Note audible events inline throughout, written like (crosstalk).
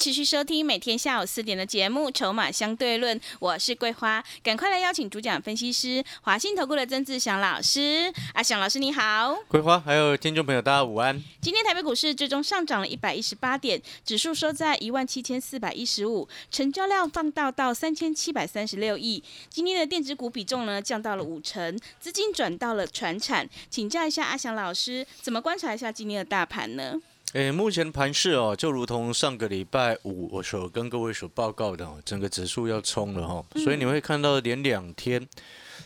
持续收听每天下午四点的节目《筹码相对论》，我是桂花，赶快来邀请主讲分析师华信投顾的曾志祥老师。阿祥老师你好，桂花还有听众朋友大家午安。今天台北股市最终上涨了一百一十八点，指数收在一万七千四百一十五，成交量放大到三千七百三十六亿。今天的电子股比重呢降到了五成，资金转到了船产。请教一下阿祥老师，怎么观察一下今天的大盘呢？诶，目前盘市哦，就如同上个礼拜五我所跟各位所报告的，哦整个指数要冲了哈，所以你会看到连两天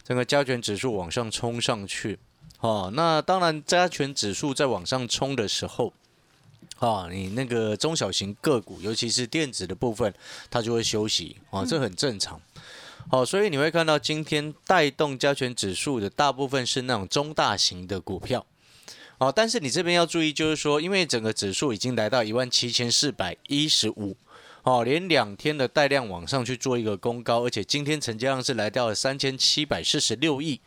整个加权指数往上冲上去，哦，那当然加权指数在往上冲的时候，啊，你那个中小型个股，尤其是电子的部分，它就会休息啊，这很正常。好，所以你会看到今天带动加权指数的大部分是那种中大型的股票。哦，但是你这边要注意，就是说，因为整个指数已经来到一万七千四百一十五，哦，连两天的带量往上去做一个攻高，而且今天成交量是来到了三千七百四十六亿，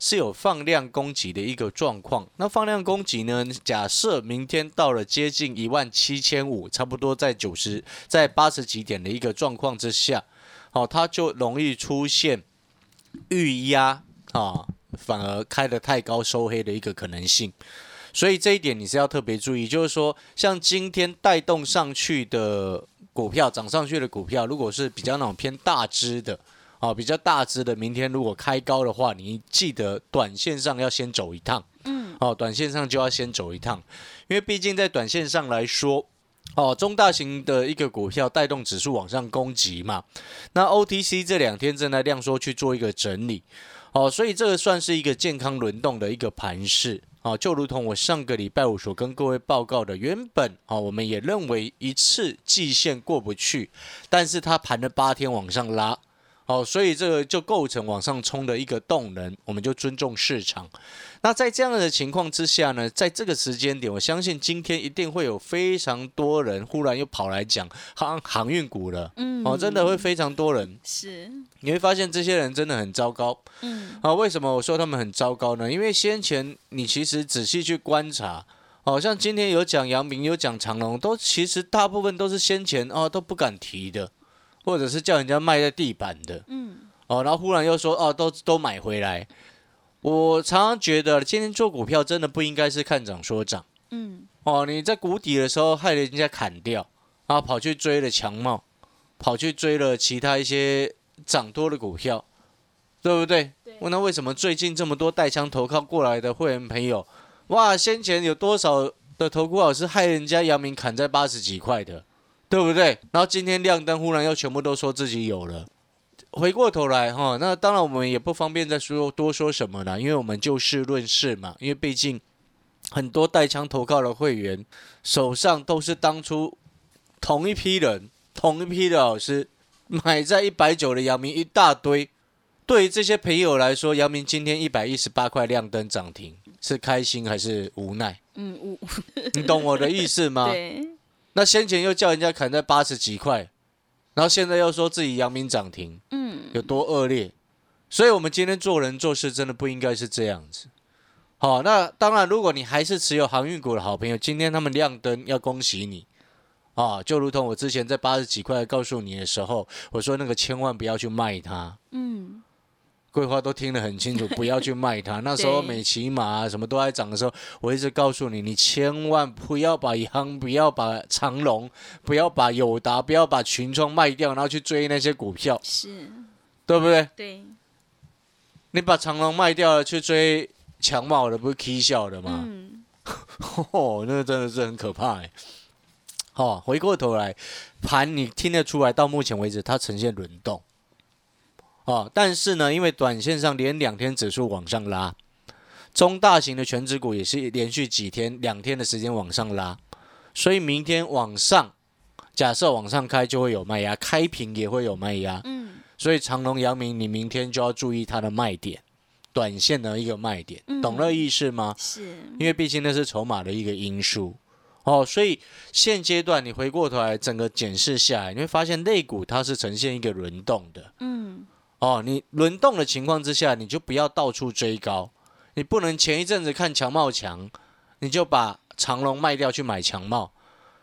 是有放量攻击的一个状况。那放量攻击呢？假设明天到了接近一万七千五，差不多在九十、在八十几点的一个状况之下，哦，它就容易出现预压啊，反而开得太高收黑的一个可能性。所以这一点你是要特别注意，就是说，像今天带动上去的股票，涨上去的股票，如果是比较那种偏大只的，哦，比较大只的，明天如果开高的话，你记得短线上要先走一趟，嗯，哦，短线上就要先走一趟，因为毕竟在短线上来说，哦，中大型的一个股票带动指数往上攻击嘛，那 OTC 这两天正在量缩去做一个整理，哦，所以这个算是一个健康轮动的一个盘势。啊，就如同我上个礼拜五所跟各位报告的，原本啊，我们也认为一次季线过不去，但是它盘了八天往上拉。好，所以这个就构成往上冲的一个动能，我们就尊重市场。那在这样的情况之下呢，在这个时间点，我相信今天一定会有非常多人忽然又跑来讲航航运股了。嗯，哦，真的会非常多人。是，你会发现这些人真的很糟糕。嗯，啊，为什么我说他们很糟糕呢？因为先前你其实仔细去观察，哦，像今天有讲杨明，有讲长隆，都其实大部分都是先前哦都不敢提的。或者是叫人家卖在地板的，嗯，哦，然后忽然又说，哦，都都买回来。我常常觉得，今天做股票真的不应该是看涨说涨，嗯，哦，你在谷底的时候害人家砍掉，然后跑去追了强茂，跑去追了其他一些涨多的股票，对不对？问他为什么最近这么多带枪投靠过来的会员朋友，哇，先前有多少的投顾老师害人家阳明砍在八十几块的？对不对？然后今天亮灯，忽然又全部都说自己有了。回过头来哈，那当然我们也不方便再说多说什么了，因为我们就事论事嘛。因为毕竟很多带枪投靠的会员手上都是当初同一批人、同一批的老师买在一百九的阳明一大堆。对于这些朋友来说，阳明今天一百一十八块亮灯涨停，是开心还是无奈？嗯，无。你懂我的意思吗？(laughs) 对。那先前又叫人家砍在八十几块，然后现在又说自己阳明涨停，嗯，有多恶劣？所以，我们今天做人做事真的不应该是这样子。好，那当然，如果你还是持有航运股的好朋友，今天他们亮灯，要恭喜你啊！就如同我之前在八十几块告诉你的时候，我说那个千万不要去卖它，嗯。桂花都听得很清楚，(laughs) 不要去卖它。那时候美骑马什么都在涨的时候，我一直告诉你，你千万不要把阳，不要把长隆，不要把友达，不要把群创卖掉，然后去追那些股票，是，对不对？对。你把长隆卖掉了，去追强茂的，不是 K 笑的吗？嗯。(laughs) 哦，那个真的是很可怕哎。好，回过头来，盘你听得出来，到目前为止它呈现轮动。哦，但是呢，因为短线上连两天指数往上拉，中大型的全指股也是连续几天两天的时间往上拉，所以明天往上假设往上开就会有卖压，开平也会有卖压，嗯。所以长隆、阳明，你明天就要注意它的卖点，短线的一个卖点，嗯。懂了意思吗？是，因为毕竟那是筹码的一个因素。哦，所以现阶段你回过头来整个检视下来，你会发现类股它是呈现一个轮动的。嗯哦。你轮动的情况之下，你就不要到处追高，你不能前一阵子看强茂强，你就把长龙卖掉去买强茂，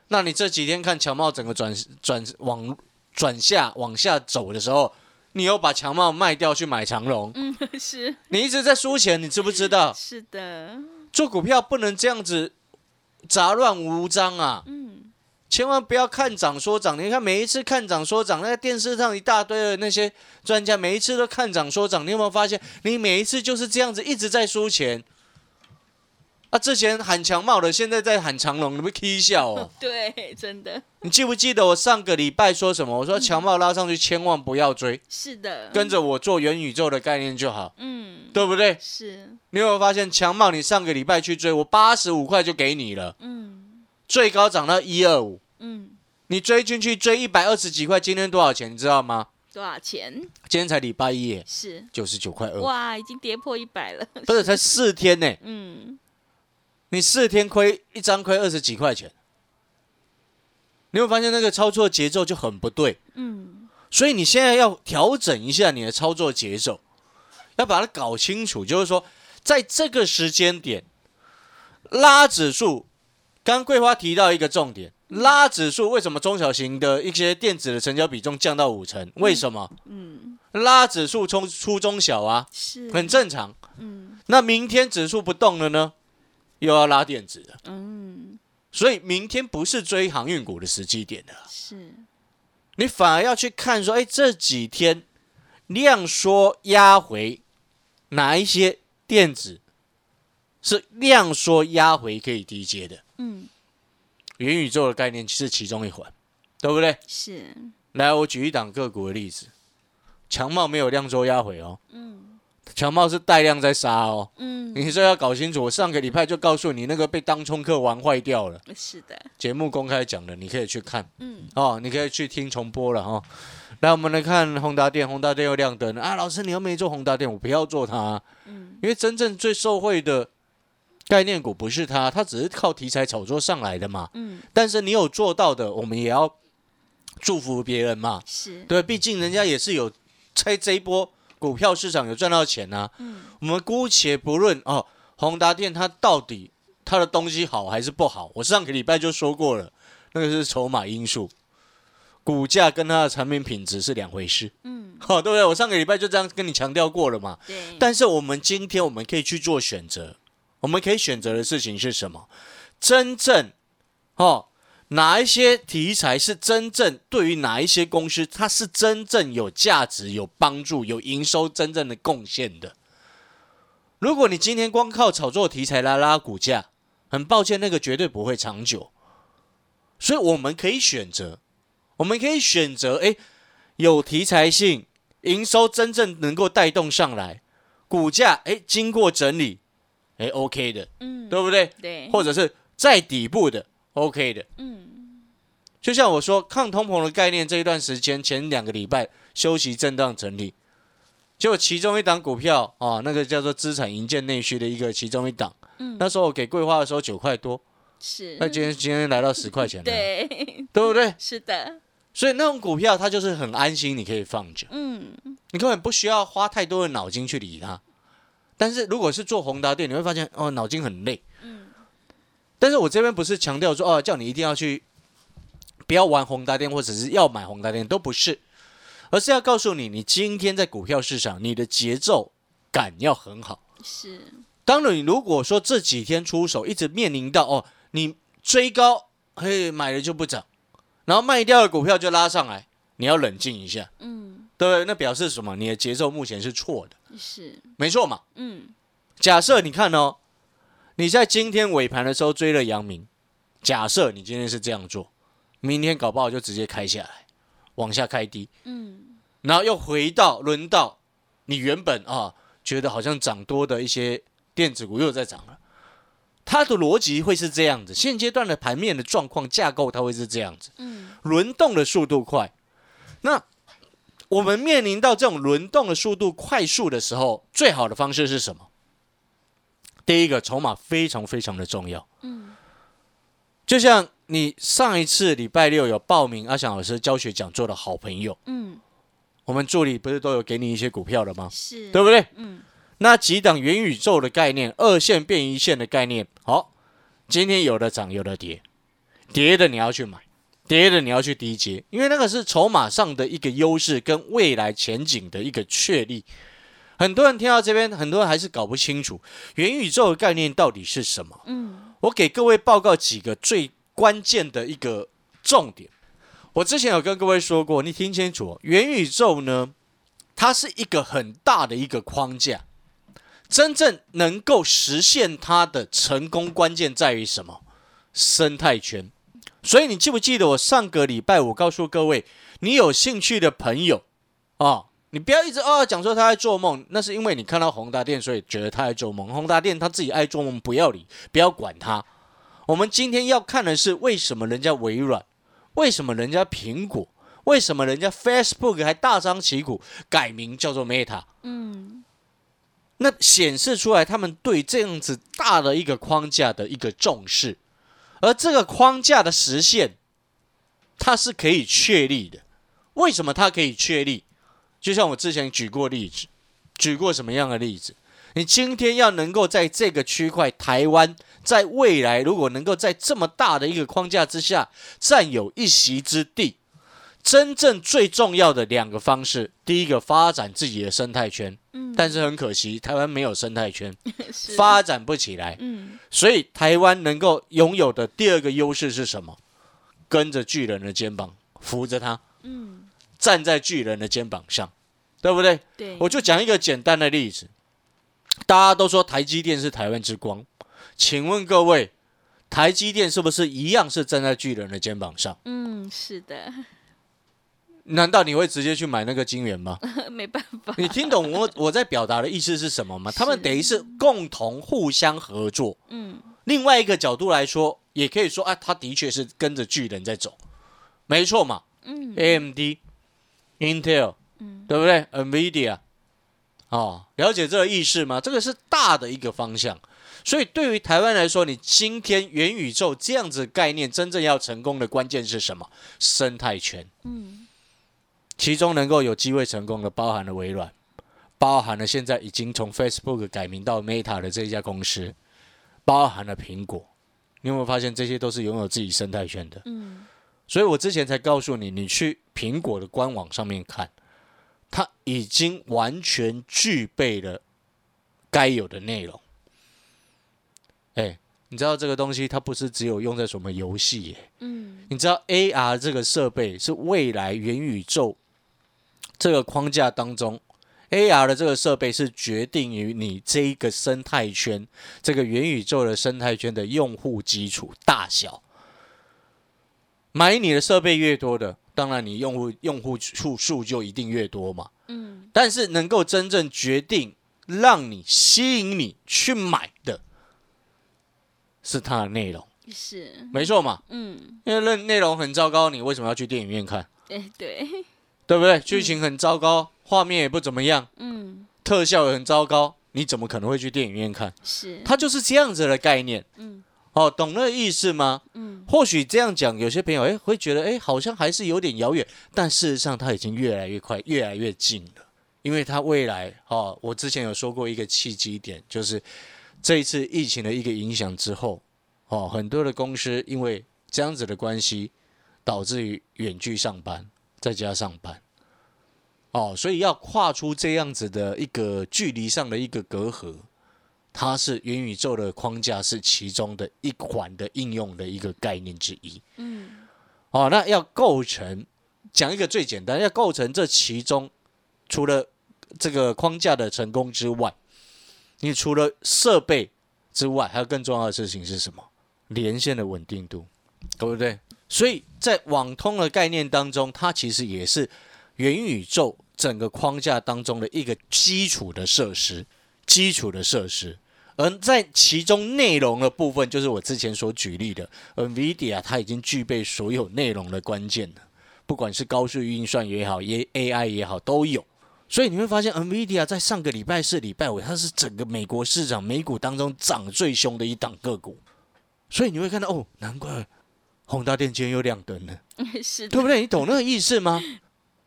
那你这几天看强茂整个转转往转下往下走的时候，你又把强茂卖掉去买长龙，嗯是你一直在输钱，你知不知道？是的，做股票不能这样子杂乱无章啊！嗯千万不要看涨说涨。你看每一次看涨说涨，那个电视上一大堆的那些专家，每一次都看涨说涨。你有没有发现，你每一次就是这样子一直在输钱？啊，之前喊强茂的，现在在喊长隆，你们 K 笑哦。(laughs) 对，真的你记不记得我上个礼拜说什么？我说强茂拉上去千万不要追，是的，跟着我做元宇宙的概念就好，嗯对不对？是，你有没有发现强茂？你上个礼拜去追，我八十五块就给你了，嗯最高涨到一二五。嗯，你追进去追一百二十几块，今天多少钱？你知道吗？多少钱？今天才礼拜一耶，是，九十九块二，哇，已经跌破一百了，不是才四天呢？嗯你四天亏一张亏二十几块钱，你会发现那个操作节奏就很不对，嗯所以你现在要调整一下你的操作节奏，要把它搞清楚，就是说在这个时间点拉指数，刚刚桂花提到一个重点，拉指数为什么中小型的一些电子的成交比重降到五成？为什么？嗯，拉指数冲出中小啊，是，很正常。嗯。那明天指数不动了呢，又要拉电子了，嗯。所以明天不是追航运股的时机点了，是，你反而要去看说，哎，这几天量缩压回哪一些电子是量缩压回可以低接的，嗯。元宇宙的概念是其中一环，对不对？是，来，我举一档个股的例子，强茂没有量缩压回哦，嗯。强茂是带量在杀哦。嗯，你这要搞清楚，我上个礼拜就告诉你，那个被当冲客玩坏掉了。是的，节目公开讲的，你可以去看。嗯。哦，你可以去听重播了哦。来，我们来看宏达电，宏达电又亮灯。了啊！老师，你又没做宏达电，我不要做它、嗯。因为真正最受惠的概念股不是它，它只是靠题材炒作上来的嘛。嗯。但是你有做到的，我们也要祝福别人嘛。是，对，毕竟人家也是有在这一波股票市场有赚到钱呐、嗯。我们姑且不论哦，宏达电它到底它的东西好还是不好，我上个礼拜就说过了，那个是筹码因素，股价跟它的产品品质是两回事，嗯。好、对不对？我上个礼拜就这样跟你强调过了嘛。对，但是我们今天我们可以去做选择，我们可以选择的事情是什么？真正哦，哪一些题材是真正对于哪一些公司，它是真正有价值、有帮助、有营收真正的贡献的？如果你今天光靠炒作题材来拉股价，很抱歉，那个绝对不会长久。所以我们可以选择，我们可以选择，诶，有题材性，营收真正能够带动上来，股价诶经过整理，诶 OK 的，嗯对不对？对，或者是在底部的 OK 的，嗯就像我说抗通膨的概念，这一段时间前两个礼拜休息震荡整理，就其中一档股票啊，那个叫做资产营建内需的一个其中一档，嗯那时候我给桂花的时候九块多，是，那今天今天来到十块钱 (laughs) 了，对，对不对？是的，所以那种股票它就是很安心，你可以放着。嗯你根本不需要花太多的脑筋去理它。但是如果是做宏达电，你会发现哦，脑筋很累。嗯但是我这边不是强调说哦，叫你一定要去不要玩宏达电，或者是要买宏达电，都不是，而是要告诉你，你今天在股票市场，你的节奏感要很好。是，当然，你如果说这几天出手一直面临到哦，你追高，嘿，买了就不涨，然后卖掉的股票就拉上来，你要冷静一下，嗯对不对？那表示什么？你的节奏目前是错的，是，没错嘛。嗯。假设你看哦，你在今天尾盘的时候追了阳明，假设你今天是这样做，明天搞不好就直接开下来，往下开低，嗯。然后又回到轮到你原本啊觉得好像涨多的一些电子股又在涨了，它的逻辑会是这样子，现阶段的盘面的状况架构，它会是这样子，嗯。轮动的速度快。那我们面临到这种轮动的速度快速的时候，最好的方式是什么？第一个，筹码非常非常的重要。嗯就像你上一次礼拜六有报名阿翔老师教学讲座的好朋友，嗯，我们助理不是都有给你一些股票的吗？是，对不对？嗯那几档元宇宙的概念，二线变一线的概念，好，今天有的涨，有的跌，跌的你要去买，跌的你要去低接，因为那个是筹码上的一个优势跟未来前景的一个确立。很多人听到这边，很多人还是搞不清楚元宇宙的概念到底是什么。嗯我给各位报告几个最关键的一个重点。我之前有跟各位说过，你听清楚哦，元宇宙呢，它是一个很大的一个框架，真正能够实现它的成功关键在于什么？生态圈。所以你记不记得我上个礼拜我告诉各位，你有兴趣的朋友啊，你不要一直哦讲说他在做梦，那是因为你看到宏达电，所以觉得他在做梦。宏达电他自己爱做梦，不要理，不要管他。我们今天要看的是为什么人家微软，为什么人家苹果，为什么人家 Facebook 还大张旗鼓改名叫做 Meta？嗯那显示出来他们对这样子大的一个框架的一个重视，而这个框架的实现，它是可以确立的。为什么它可以确立？就像我之前举过例子，举过什么样的例子？你今天要能够在这个区块，台湾在未来如果能够在这么大的一个框架之下占有一席之地，真正最重要的两个方式，第一个发展自己的生态圈，嗯，但是很可惜，台湾没有生态圈，(laughs) 发展不起来。嗯所以台湾能够拥有的第二个优势是什么？跟着巨人的肩膀，扶着他，嗯站在巨人的肩膀上，对不对？对，我就讲一个简单的例子，大家都说台积电是台湾之光，请问各位，台积电是不是一样是站在巨人的肩膀上？嗯是的，难道你会直接去买那个金元吗？(laughs) 没办法，你听懂我我在表达的意思是什么吗？他们等于是共同互相合作。嗯另外一个角度来说，也可以说啊，他的确是跟着巨人在走，没错嘛。嗯 AMD、Intel，嗯对不对？NVIDIA，哦，了解这个意思吗？这个是大的一个方向。所以对于台湾来说，你今天元宇宙这样子概念真正要成功的关键是什么？生态圈。嗯其中能够有机会成功的，包含了微软，包含了现在已经从 Facebook 改名到 Meta 的这一家公司，包含了苹果。你有没有发现这些都是拥有自己生态圈的？嗯所以我之前才告诉你，你去苹果的官网上面看，它已经完全具备了该有的内容。哎，你知道这个东西它不是只有用在什么游戏耶？嗯你知道 AR 这个设备是未来元宇宙这个框架当中，AR 的这个设备是决定于你这一个生态圈，这个元宇宙的生态圈的用户基础大小。买你的设备越多的，当然你用户用户数数就一定越多嘛。嗯但是能够真正决定让你吸引你去买的，是它的内容，是没错嘛。嗯因为内内容很糟糕，你为什么要去电影院看？哎对对不对？剧情很糟糕，画面也不怎么样，嗯特效也很糟糕，你怎么可能会去电影院看？是它就是这样子的概念嗯哦，懂那个意思吗？嗯或许这样讲，有些朋友诶会觉得诶好像还是有点遥远，但事实上它已经越来越快，越来越近了。因为它未来哦，我之前有说过一个契机点，就是这一次疫情的一个影响之后，哦，很多的公司因为这样子的关系，导致于远距上班，在家上班，哦，所以要跨出这样子的一个距离上的一个隔阂，它是元宇宙的框架是其中的一环的应用的一个概念之一。嗯哦，那要构成讲一个最简单，要构成这其中，除了这个框架的成功之外，你除了设备之外，还有更重要的事情是什么？连线的稳定度，对不对？所以在网通的概念当中，它其实也是元宇宙整个框架当中的一个基础的设施，基础的设施。而在其中内容的部分，就是我之前所举例的，NVIDIA 它已经具备所有内容的关键了，不管是高速运算也好，也 AI 也好，都有。所以你会发现，NVIDIA 在上个礼拜四、礼拜五，它是整个美国市场美股当中涨最凶的一档个股。所以你会看到，哦，难怪宏达电今天又亮灯了，(laughs) 是，对不对？你懂那个意思吗？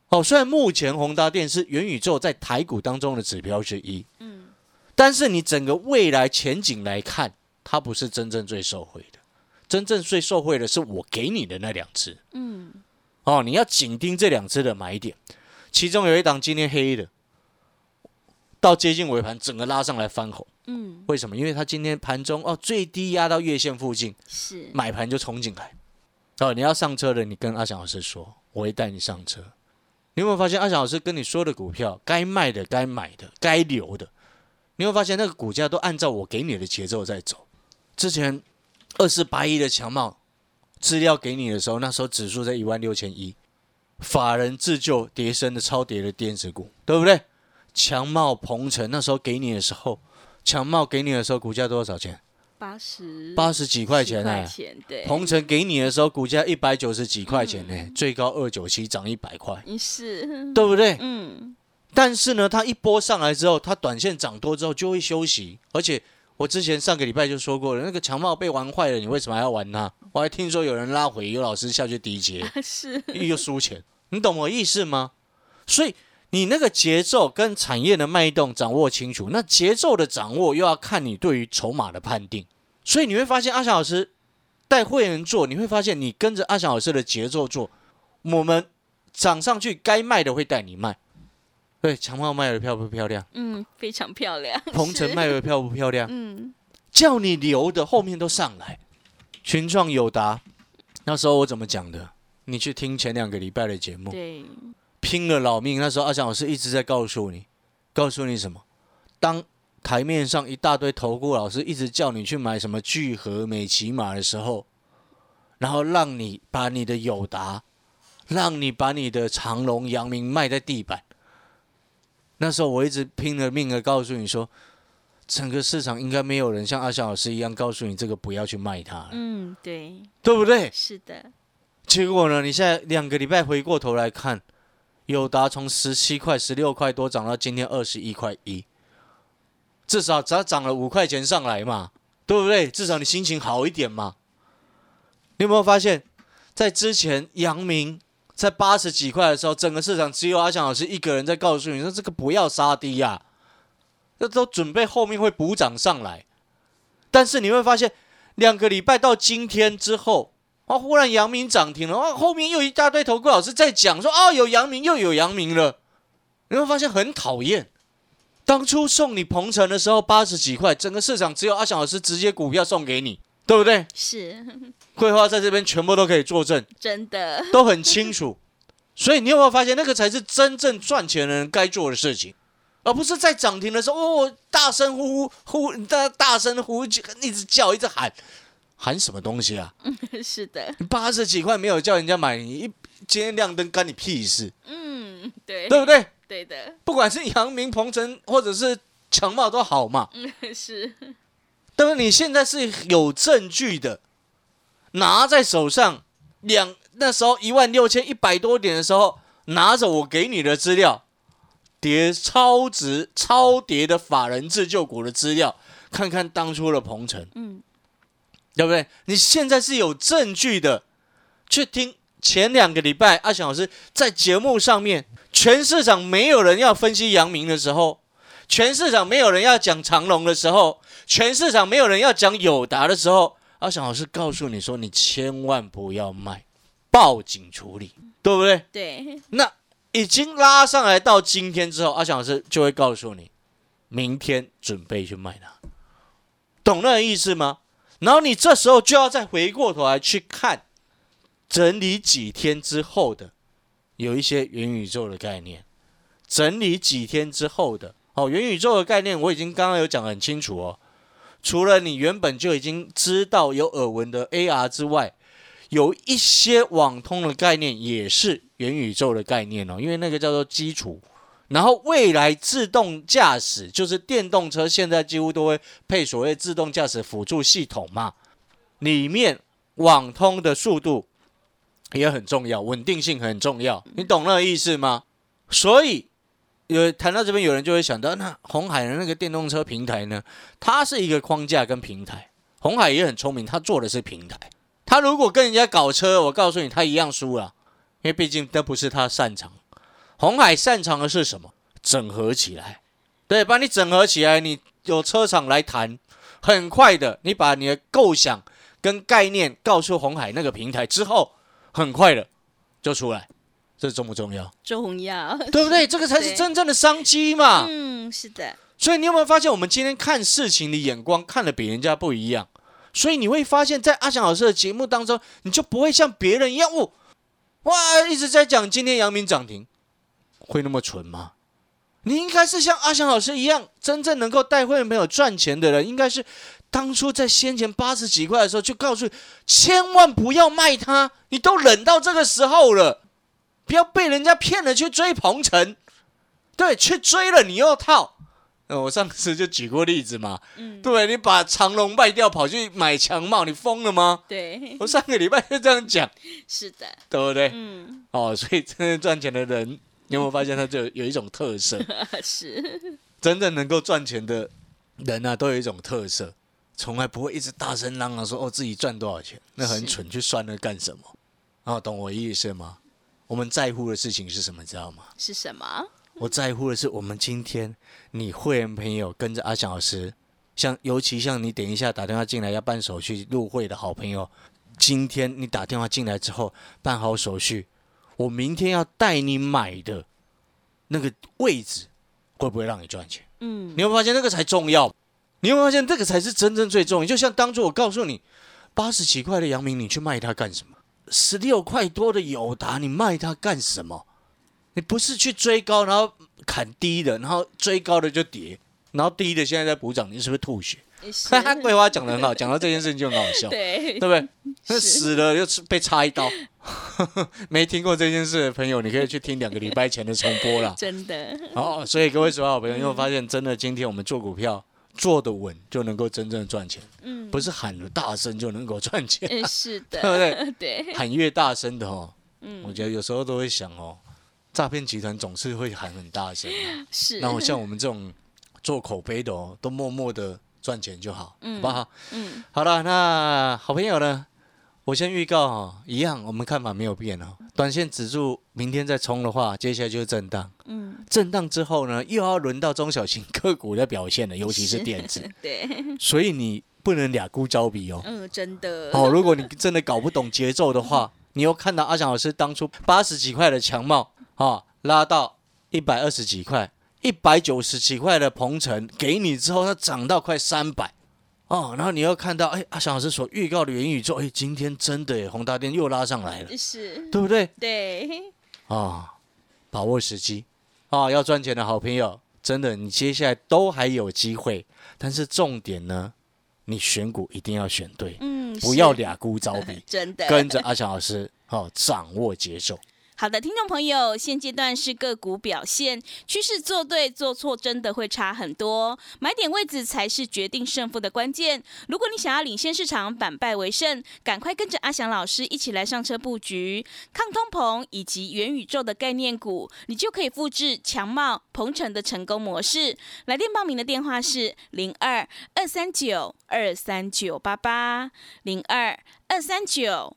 哦，虽然目前宏达电是元宇宙在台股当中的指标之一，嗯，但是你整个未来前景来看，它不是真正最受惠的。真正最受惠的是我给你的那两只。嗯，哦，你要紧盯这两只的买点，其中有一档今天黑的，到接近尾盘整个拉上来翻红。嗯，为什么？因为它今天盘中哦最低压到月线附近，是，买盘就冲进来。哦，你要上车的，你跟阿翔老师说，我会带你上车。你有没有发现阿翔老师跟你说的股票，该卖的、该买的、该留的，你会发现那个股价都按照我给你的节奏在走。之前二四八一的强茂资料给你的时候，那时候指数在一万六千一，法人自救跌升的超跌的电子股，对不对？强茂、鹏程那时候给你的时候，强茂给你的时候股价多少钱？八十八十几块钱哎、块钱，对，鹏程给你的时候，股价一百九十几块钱呢、最高二九七，涨一百块，嗯是，对不对？嗯，但是呢，它一波上来之后，它短线涨多之后就会休息，而且我之前上个礼拜就说过了，那个强茂被玩坏了，你为什么还要玩它？我还听说有人拉回，有老师下去低接，(laughs) 是，又输钱，你懂我意思吗？所以你那个节奏跟产业的脉动掌握清楚，那节奏的掌握又要看你对于筹码的判定。所以你会发现阿翔老师带会员做，你会发现你跟着阿翔老师的节奏做，我们涨上去该卖的会带你卖。对，强茂卖的漂不漂亮？嗯，非常漂亮，鹏程卖的漂不漂亮？嗯，叫你留的后面都上来。群创有达，那时候我怎么讲的？你去听前两个礼拜的节目，对，拼了老命。那时候阿翔老师一直在告诉你，告诉你什么？当台面上一大堆投顾老师一直叫你去买什么聚合、美骑马的时候，然后让你把你的友达，让你把你的长隆、阳明卖在地板。那时候我一直拼了命的告诉你说，整个市场应该没有人像阿翔老师一样告诉你这个不要去卖它，嗯，对，对不对？是的，结果呢？你现在两个礼拜回过头来看，友达从十七块、十六块多涨到今天二十一块一，至少只要涨了五块钱上来嘛，对不对？至少你心情好一点嘛。你有没有发现，在之前阳明在八十几块的时候，整个市场只有阿翔老师一个人在告诉你说这个不要杀低呀、这都准备后面会补涨上来。但是你会发现，两个礼拜到今天之后，啊，忽然阳明涨停了，啊，后面又一大堆投顾老师在讲说，啊，有阳明又有阳明了，你会发现很讨厌。当初送你鹏程的时候八十几块，整个市场只有阿翔老师直接股票送给你，对不对？是桂花在这边全部都可以作证，(laughs) 真的，都很清楚。所以你有没有发现，那个才是真正赚钱的人该做的事情，而不是在涨停的时候哦，大声呼呼呼大大声呼，一直叫，一直喊，喊什么东西啊？(laughs) 是的，八十几块没有叫人家买，你一今天亮灯干你屁事，嗯，对，对不对？对的，不管是阳明、鹏程或者是强茂都好嘛。嗯，(laughs) 是，但是你现在是有证据的，拿在手上，两那时候一万六千一百多点的时候，拿着我给你的资料，叠超值超叠的法人自救股的资料，看看当初的鹏程，嗯，对不对？你现在是有证据的，去听前两个礼拜阿翔老师在节目上面，全市场没有人要分析阳明的时候，全市场没有人要讲长隆的时候，全市场没有人要讲友达的时候，阿翔老师告诉你说，你千万不要卖，报警处理，对不对？对，那已经拉上来到今天之后，阿翔老师就会告诉你，明天准备去卖它，懂那个意思吗？然后你这时候就要再回过头来去看，整理几天之后的，有一些元宇宙的概念，整理几天之后的，哦，元宇宙的概念我已经刚刚有讲得很清楚哦。除了你原本就已经知道有耳闻的 AR 之外，有一些网通的概念也是元宇宙的概念哦，因为那个叫做基础，然后未来自动驾驶就是电动车，现在几乎都会配所谓自动驾驶辅助系统嘛，里面网通的速度也很重要，稳定性很重要，你懂那个意思吗？所以有谈到这边，有人就会想到，那红海的那个电动车平台呢？它是一个框架跟平台，红海也很聪明，它做的是平台。他如果跟人家搞车，我告诉你，他一样输了，因为毕竟这不是他擅长。红海擅长的是什么？整合起来，对，把你整合起来，你有车厂来谈，很快的，你把你的构想跟概念告诉红海那个平台之后，很快的就出来，这重不重要？重要，对不对？(laughs) 这个才是真正的商机嘛。嗯，是的。所以你有没有发现，我们今天看事情的眼光看的比人家不一样？所以你会发现在阿翔老师的节目当中，你就不会像别人一样，哦，哇，一直在讲今天阳明涨停，会那么蠢吗？你应该是像阿翔老师一样，真正能够带会员朋友赚钱的人，应该是当初在先前八十几块的时候就告诉，千万不要卖它，你都忍到这个时候了，不要被人家骗了去追鹏程，对，去追了你又套。我上次就举过例子嘛，嗯，对你把长龙卖掉跑去买强茂，你疯了吗？对，我上个礼拜就这样讲，(laughs) 是的，对不对？嗯，哦，所以真正赚钱的人，你有没有发现他就有一种特色？(laughs) 是，真正能够赚钱的人啊，都有一种特色，从来不会一直大声嚷嚷说哦自己赚多少钱，那很蠢，去算那干什么？哦，懂我意思吗？我们在乎的事情是什么，知道吗？是什么？我在乎的是，我们今天你会员朋友跟着阿翔老师，像尤其像你等一下打电话进来要办手续入会的好朋友，今天你打电话进来之后办好手续，我明天要带你买的那个位置，会不会让你赚钱？嗯，你会发现那个才重要，你会发现这个才是真正最重要。就像当初我告诉你，八十几块的阳明，你去卖它干什么？十六块多的友达，你卖它干什么？你不是去追高，然后砍低的，然后追高的就跌，然后低的现在在补涨，你是不是吐血？他 (laughs) 桂花讲的很好，讲到这件事情就很好笑，(laughs) 对，对不对？那死了又被插一刀，(laughs) 没听过这件事的朋友，你可以去听两个礼拜前的重播了。(laughs) 真的。哦，所以各位所有好朋友，因为发现真的，今天我们做股票做的稳，就能够真正赚钱。嗯，不是喊的大声就能够赚钱。是的，(laughs) 对不对？对，喊越大声的哦，嗯，我觉得有时候都会想哦。诈骗集团总是会喊很大声，是。然后像我们这种做口碑的哦，都默默的赚钱就好，好不好？嗯。好了，那好朋友呢？我先预告哈，一样，我们看法没有变哦。短线指数明天再冲的话，接下来就是震荡。嗯。震荡之后呢，又要轮到中小型个股的表现了，尤其是电子。(laughs) 对。所以你不能俩孤招比哦。嗯，真的。哦，如果你真的搞不懂节奏的话，(laughs) 你又看到阿翔老师当初八十几块的强帽。啊，拉到一百二十几块，一百九十几块的鹏程给你之后，它涨到快三百，哦，然后你又看到，哎，阿翔老师所预告的元宇宙，哎，今天真的，宏大电又拉上来了，是，对不对？对，啊，把握时机，啊，要赚钱的好朋友，真的，你接下来都还有机会，但是重点呢，你选股一定要选对，嗯，不要俩孤招比，(laughs) 真的，跟着阿翔老师，哦，掌握节奏。好的，听众朋友，现阶段是个股表现趋势，做对做错真的会差很多，买点位置才是决定胜负的关键。如果你想要领先市场，反败为胜，赶快跟着阿翔老师一起来上车布局抗通膨以及元宇宙的概念股，你就可以复制强茂、鹏程的成功模式。来电报名的电话是零二二三九二三九八八零二二三九。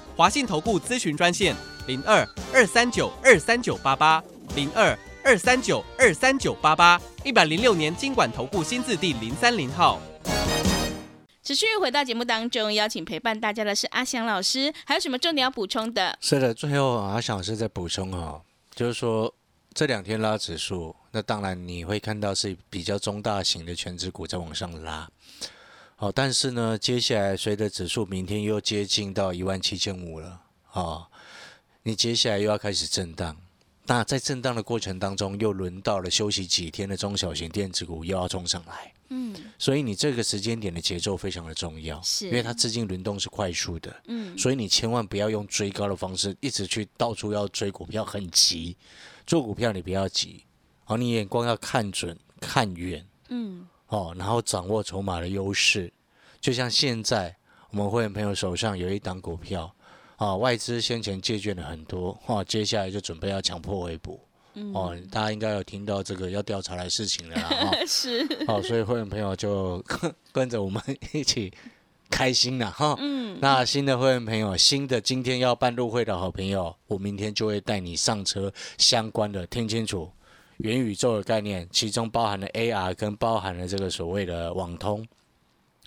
华信投顾咨询专线零二二三九二三九八八零二二三九二三九八八一百零六年经管投顾新字第零三零号。持续回到节目当中，邀请陪伴大家的是阿翔老师，还有什么重点要补充的？是的，最后阿翔老师再补充哦，就是说这两天拉指数，那当然你会看到是比较中大型的全指股在往上拉。好，但是呢，接下来随着指数明天又接近到一万七千五了，啊，你接下来又要开始震荡。那在震荡的过程当中，又轮到了休息几天的中小型电子股又要冲上来。嗯所以你这个时间点的节奏非常的重要，是因为它资金轮动是快速的，嗯，所以你千万不要用追高的方式一直去到处要追股票，很急。做股票你不要急，好，你眼光要看准、看远嗯哦，然后掌握筹码的优势。就像现在我们会员朋友手上有一档股票，啊，外资先前借券了很多，哦，接下来就准备要强迫回补。嗯哦，大家应该有听到这个要调查的事情了啦，(laughs) 哈、是好，所以会员朋友就跟着我们一起开心了哈。嗯那新的会员朋友，新的今天要办入会的好朋友，我明天就会带你上车相关的，听清楚元宇宙的概念，其中包含了 AR 跟包含了这个所谓的网通。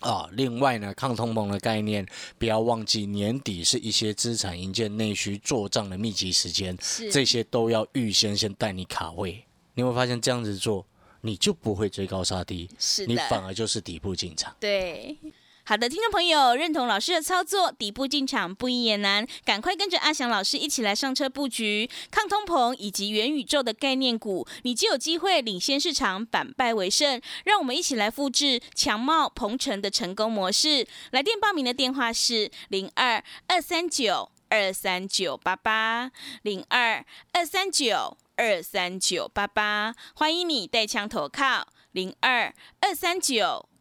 啊，另外呢，抗通膨的概念，不要忘记年底是一些资产营建内需做账的密集时间，这些都要预先先带你卡位。你会发现这样子做，你就不会追高杀低，你反而就是底部进场。对。好的，听众朋友，认同老师的操作，底部进场不易也难，赶快跟着阿翔老师一起来上车布局抗通膨以及元宇宙的概念股，你就有机会领先市场，反败为胜。让我们一起来复制强茂、鹏程的成功模式。来电报名的电话是零二二三九二三九八八零二二三九二三九八八，欢迎你带枪投靠零二二三九。